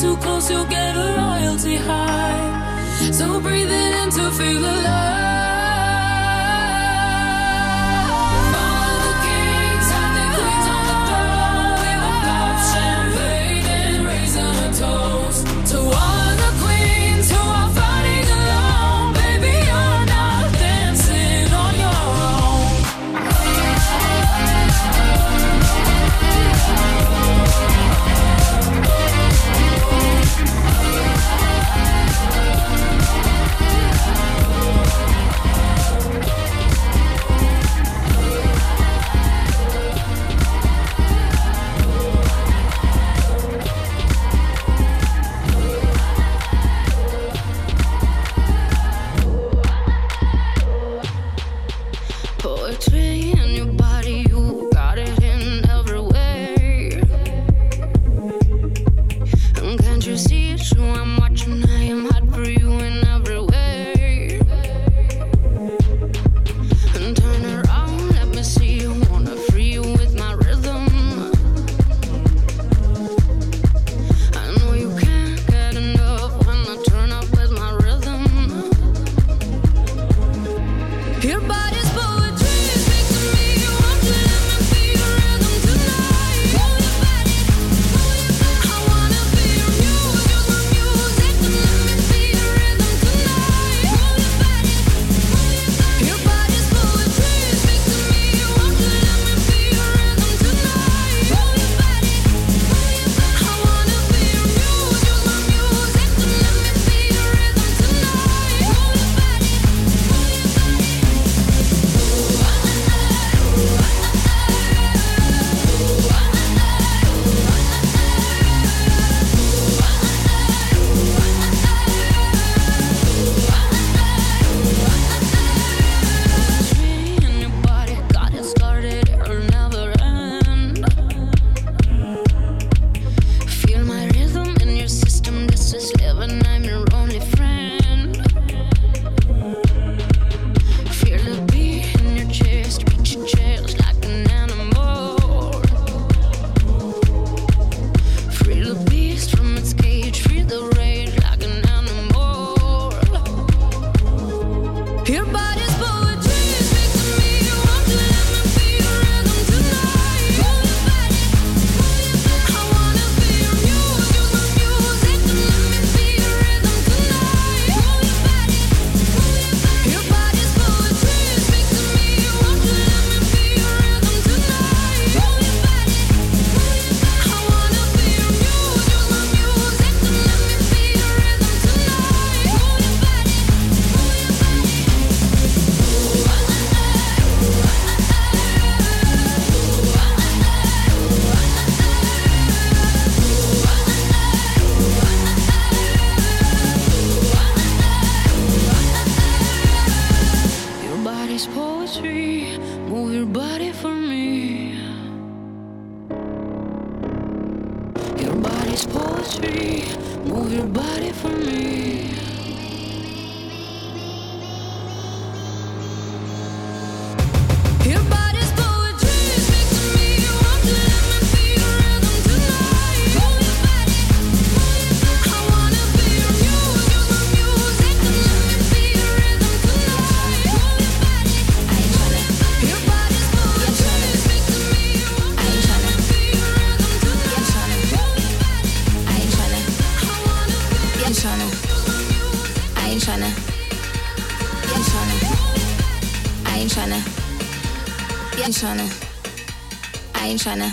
too close, you'll get a royalty high. So breathe it in to feel alive. Ain't tryna.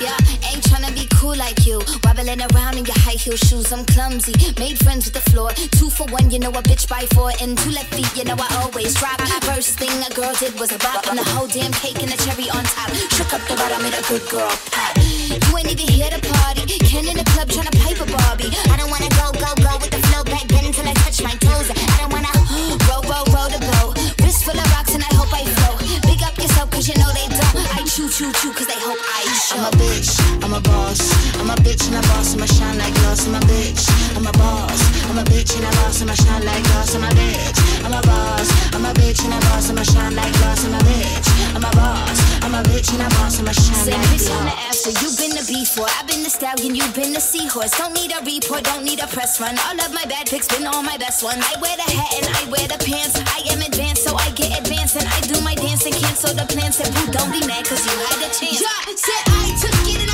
Yeah, ain't tryna be cool like you. Wobbling around in your high heel shoes, I'm clumsy. Made friends with the floor. Two for one, you know a bitch by four. And two left feet, you know I always drop. First thing a girl did was a bop. And the whole damn cake and the cherry on top. Shook up the bottom, made a good girl pop. You ain't even here to party. Ken in the club tryna pipe a Barbie. I don't wanna go, go, go with the flow back then until I touch my chew, chew, chew cause they hope I show. I'm a bitch, I'm a boss. I'm a bitch and a boss, I'ma shine like glass. I'm a bitch, I'm a boss. I'm a bitch and a boss, I'ma shine like glass. I'm a bitch, I'm a boss. I'm a bitch and a boss, I'ma shine like glass. I'm a bitch, I'm a boss. I'm a bitch and I'ma shine Say like bitch on the after, you been the before. I've been the stallion, you've been the seahorse. Don't need a report, don't need a press run. All of my bad pics been all my best ones. I wear the hat and I wear the pants. I am advanced, so I get advanced. And I do my dance and cancel the plans. Said, boo, don't be mad, cause you had a chance. Yeah, said I took it and I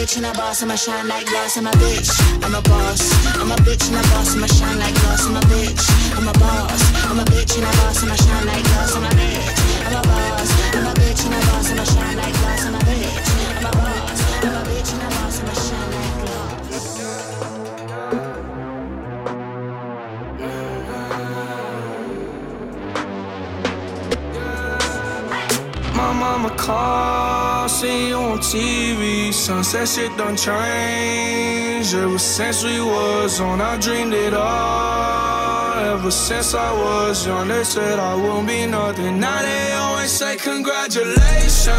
Bitch and a boss, I'ma shine like glass. I'm a bitch, I'm a boss. I'm a bitch and a boss, I'ma shine like glass. I'm a bitch, I'm a boss. I'm a bitch and a boss, I'ma shine like glass. I'm a bitch, I'm a boss. I'm a bitch and a boss, I'ma shine like glass. I'm a bitch, I'm a boss. I'm a bitch and a boss, I'ma shine like glass. My mama called, see you on TV. Sunset shit done changed. Ever since we was on, I dreamed it all. Ever since I was young, they said I wouldn't be nothing. Now they always say congratulations.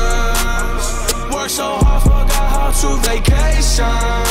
Worked so hard, forgot how to vacation.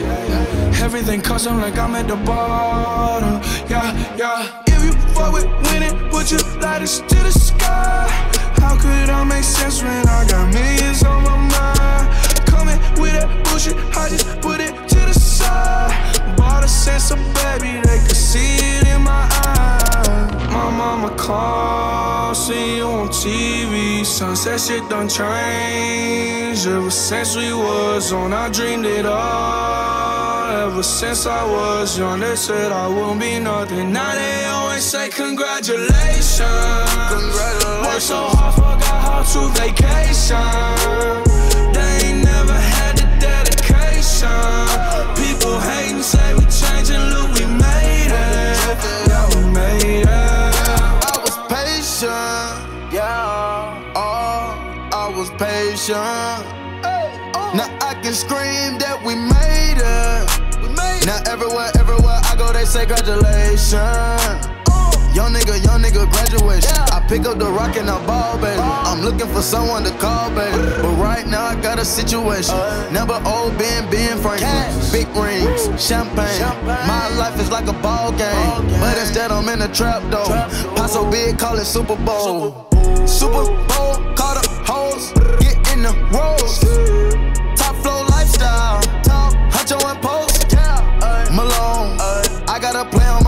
Everything custom like I'm at the bottom. Yeah, yeah. If you fuck with winning, put your light us to the sky? How could I make sense when I got millions on my mind? Coming with that bullshit, I just put it to the side. Bought a sense of baby, they could see it in my eyes. My mama called, see you on TV. Sunset shit done changed. Ever since we was on, I dreamed it all. Ever since I was young, they said I wouldn't be nothing. Now they always say congratulations. Congratulations. Worked so hard, forgot how to vacation. They ain't never had the dedication. People hating, say we changing, look, we made it. We made it. I was patient, yeah. Oh, I was patient. Now I can scream that we made it. Now everywhere, everywhere I go, they say congratulations. Young nigga, young nigga, graduation. I pick up the rock and I ball, baby. I'm looking for someone to call, baby. But right now I got a situation. Uh. Never old Ben, Ben Franklin. Big rings, champagne. My life is like a ball game. But instead I'm in a trap though. Pot so big, call it Super Bowl. Super Bowl, call the hoes, get in the rolls. Top flow lifestyle, Top, Huncho and Post. Malone, I got a play on my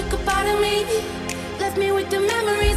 took a part of me, left me with the memory.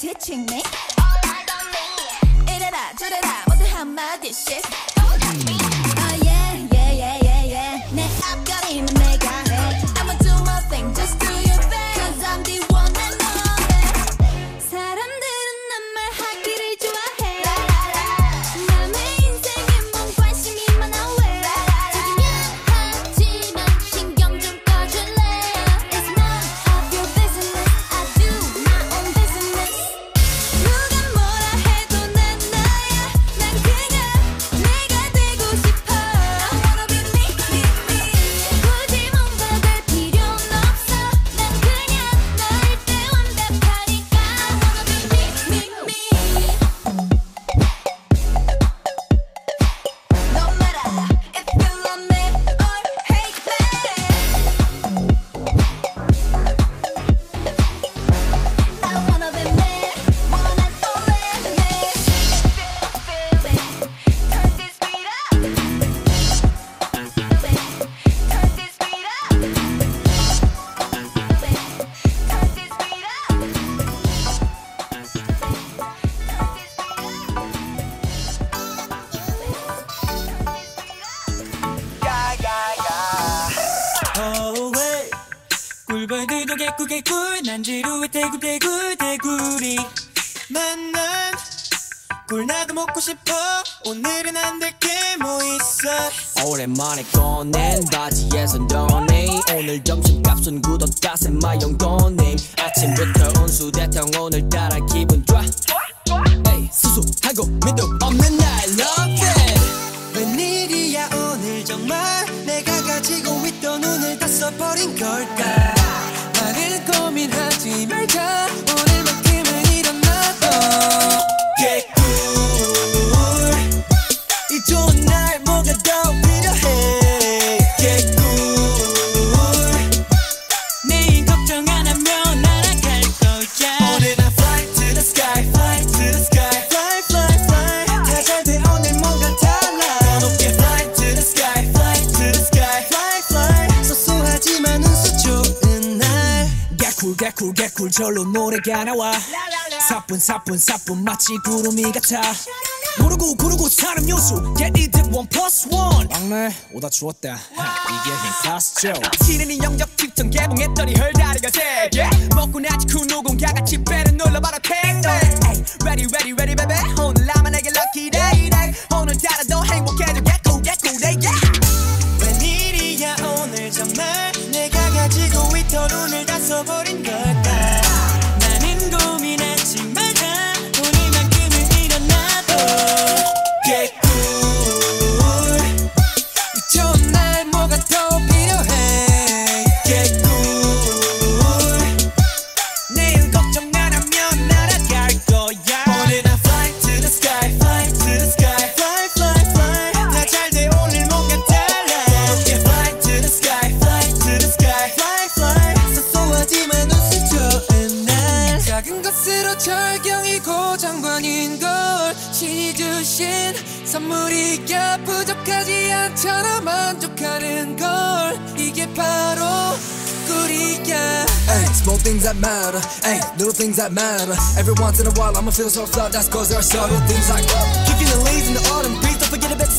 네. teaching me 이래라 저래라 모두 한마디씩. 오랜만에 꺼낸 바지에선 연예인 오늘 점심값은 굳었다 쌤마 영건님 아침부터 온수대탕 오늘따라 기분 좋아. 수수하고 믿음. 노래가 나와. 사뿐사뿐사뿐 마치 구름이 같아. 모르고 고르고 사는 요소 Get it one plus one. 막내 오다 주웠다. 이게 행사스죠 티는이 영적 팁전 개봉했더니 헐다리가 세게 먹고 나지 쿠노공 다 같이 배를 눌러봐라 팽팽 Ready ready ready baby. 오늘 나만에게 lucky day. things that matter. Hey, little things that matter. Every once in a while, I'ma feel so flat. That's cause there are subtle things like kicking the leaves in the autumn breeze. Don't forget about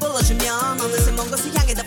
bulaşım yanında simongası yangıda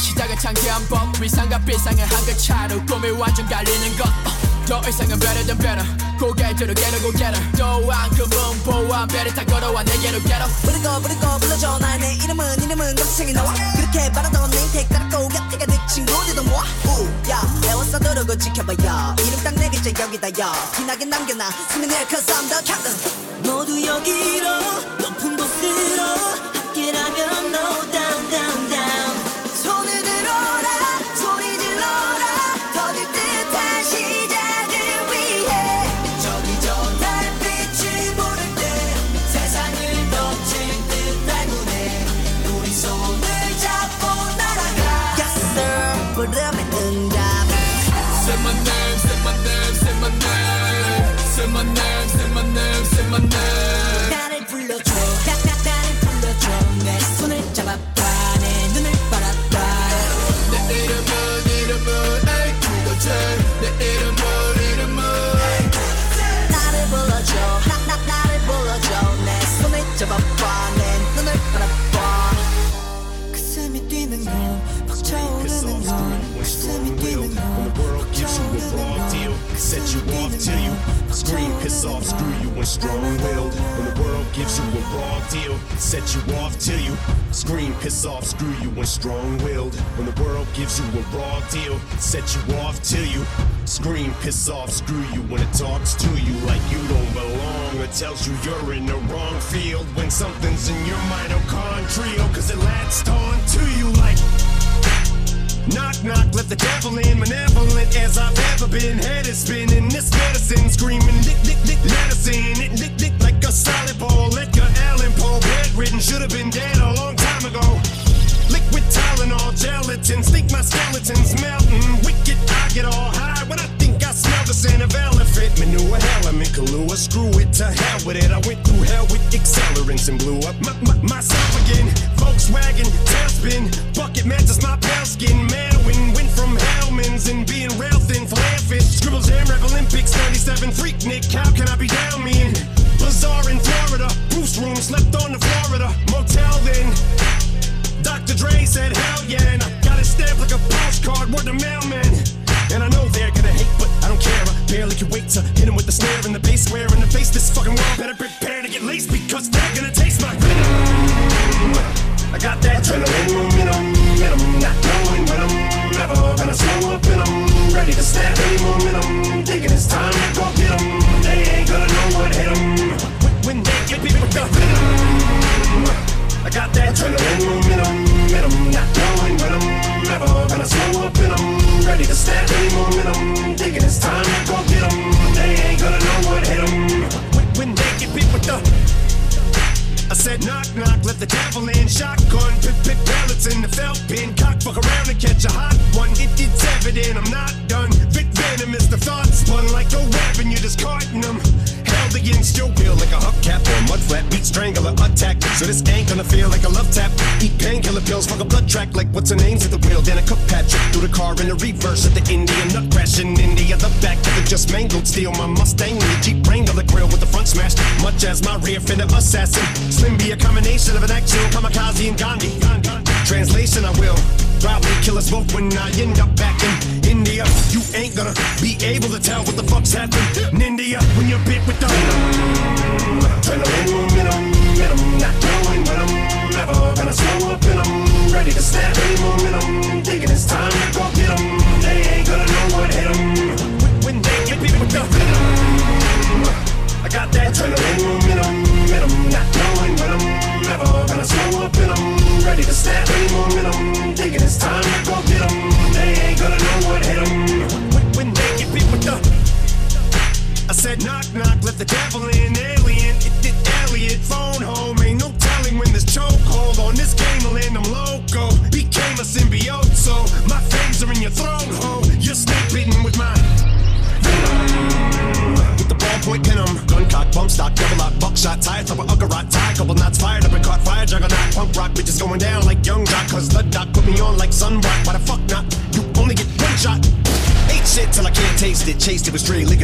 시작은 창피한 법 위상과 비상의 한글 차로 꿈이 완전 갈리는 것더 어, 이상은 better than better. 고개 들어 get it go get it 또한 그 문보와 배를 타 걸어와 내게로 get up 부르고 부르고 불러줘. 나내 이름은 이름은 검색이 나와. 그렇게 바라던 내게 따르고 곁에가 내 친구들도 모아. 우야 애워싸 두르고 지켜봐요. 이름 딱내 네 글자 여기다 요. 티나게 남겨놔. 숨이 내 cause I'm the captain 모두 여기로 높은 곳으로. 함께라면 no down down down Monday. When strong-willed. When the world gives you a raw deal, set you off till you scream, piss off, screw you When strong-willed. When the world gives you a raw deal, set you off till you scream, piss off, screw you when it talks to you like you don't belong or tells you you're in the wrong field when something's in your mitochondrial oh, cause it latched on to you like Knock, knock, let the devil in. Malevolent as I've ever been. Head is spinning. This medicine screaming. Nick, nick, nick, medicine. It nick, nick, like a solid ball. Edgar Allan Poe. Bedridden. Should have been dead a long time ago. Liquid Tylenol. Gelatin. Think my skeletons melting. Wicked, I get all high manure, hell, I'm in Kahlua. Screw it to hell with it. I went through hell with accelerants and blew up my, my, myself again. Volkswagen, tailspin, bucket matches my pale skin. Madwin went from Hellman's and being real thin for half Scribbles and rap Olympics, 97 Freaknik. How can I be down mean? Bizarre in Florida, Proof's room slept on the Florida motel then. Dr. Dre said, hell yeah, and I got it stamped like a postcard. Word the mailman. And I know they're gonna hate, but I don't care. I barely can wait to hit him with the snare and the bass square in the face. This fucking world better prepare to get laced because they're gonna taste my venom. I got that adrenaline momentum, momentum, not knowing when I'm never gonna slow up and I'm ready to snap any momentum. Thinking it's time to go get 'em. They ain't gonna know what hit 'em. When they get venom. I got that adrenaline momentum, momentum, not knowing when I'm never gonna slow up and I'm ready to snap any momentum. Thinking it's time to go get 'em. They ain't gonna know what hit 'em. When, they get beat with the I said knock knock, let the devil in. Shotgun, pit pit pellets in the felt pin. Cock fuck around and catch a hot one. It, it's evident I'm not done. Venom is the thought spun like a weapon. You're discarding them. Against your will like a hubcap or a mud. Beat strangler attack. So this ain't gonna feel like a love tap. Eat painkiller pills, fuck a blood track like what's her name's at the wheel. Danica Patrick through the car in the reverse at the Indian nut crash in India. The back of the just mangled steel. My Mustang and the Jeep Wrangler grill with the front smashed. Much as my rear fender assassin. Slim be a combination of an actual kamikaze and Gandhi. Translation, I will probably kill us both when I end up back in India. You ain't gonna be able to tell what the fuck's happened in India when you're bit with the adrenaline momentum, momentum, not knowing when I'm never gonna slow up and I'm ready to snap any momentum. Thinking it's time to go get 'em. They ain't gonna know what hit 'em when they get bit with the. I got that adrenaline momentum, momentum, not knowing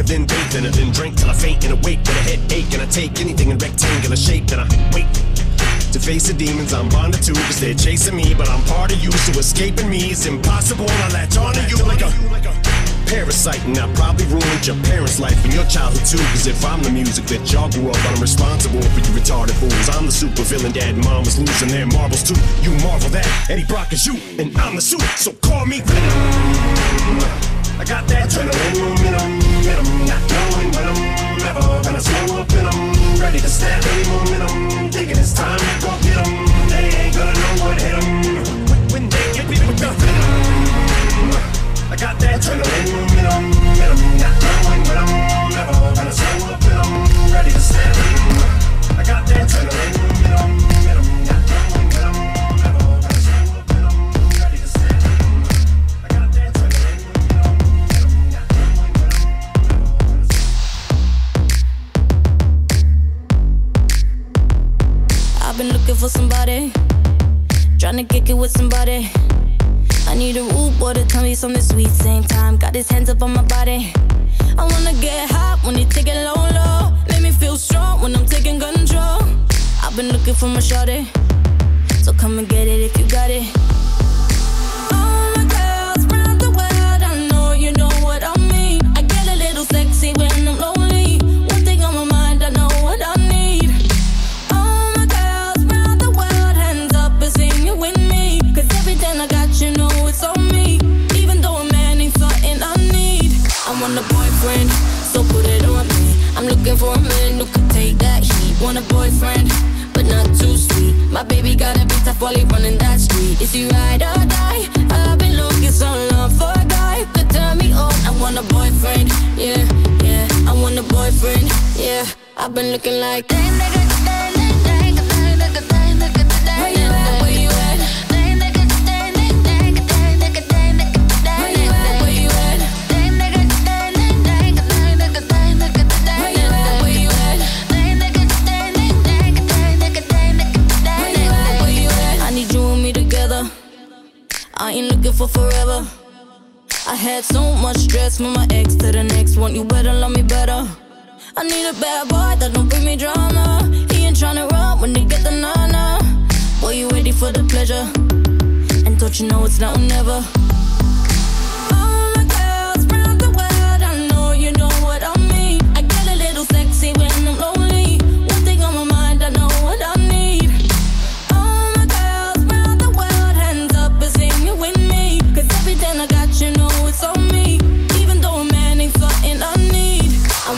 then in it, then drink till I faint and awake with a headache, and I take anything in rectangular shape, then I wait. To face the demons I'm bonded to, cause they're chasing me, but I'm part of you, so escaping me is impossible. I latch onto you like a parasite, and I probably ruined your parents' life and your childhood too. Cause if I'm the music that y'all grew up on, I'm responsible for you retarded fools. I'm the super villain, dad and mom was losing their marbles too. You marvel that Eddie Brock is you, and I'm the suit, so call me Venom. I got that adrenaline momentum, momentum, not when I'm never gonna slow up and I'm ready to snap any momentum. Thinking it's time to go get. They ain't gonna know what hit when, they get the venom. I got that adrenaline momentum, momentum, not when I'm never gonna slow up and I'm ready to snap any I got that adrenaline momentum, trying to kick it with somebody. I need a root to tell me something sweet. Same time, got his hands up on my body. I wanna get hot when he take it low, low. Make me feel strong when I'm taking control. I've been looking for my shorty, so come and get it if you got it. Looking like. Where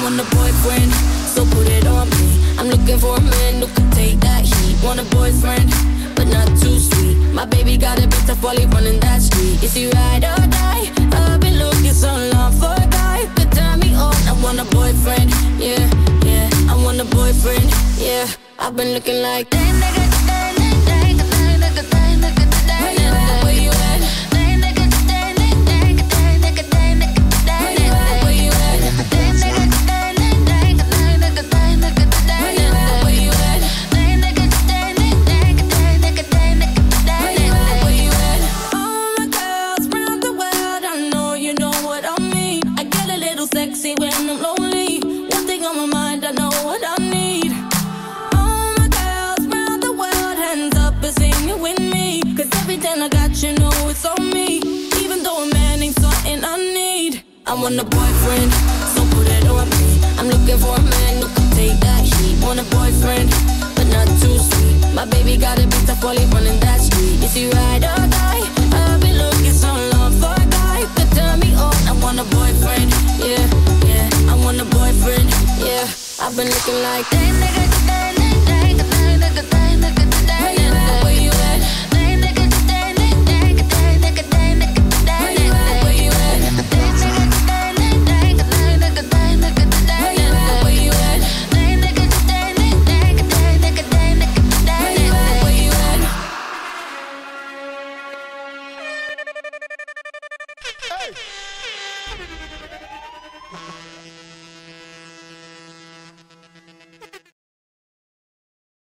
want a boyfriend, so put it on me. I'm looking for a man who can take that heat. Want a boyfriend, but not too. My baby got a of volley running that street. Is he ride or die? I've been looking so long for a guy could turn me on. I want a boyfriend, yeah, yeah. I want a boyfriend, yeah. I've been looking like that nigga, sexy when I'm lonely. One thing on my mind, I know what I need. All my girls round the world, hands up and sing it with me. Cause everything I got, you know it's on me. Even though a man ain't something I need. I want a boyfriend, so put it on me. I'm looking for a man who can take that heat. Want a boyfriend, but not too sweet. My baby got a bit of volley running that street. Is he ride or die? Want a boyfriend, yeah, yeah. I want a boyfriend, yeah. I've been looking like that nigga, that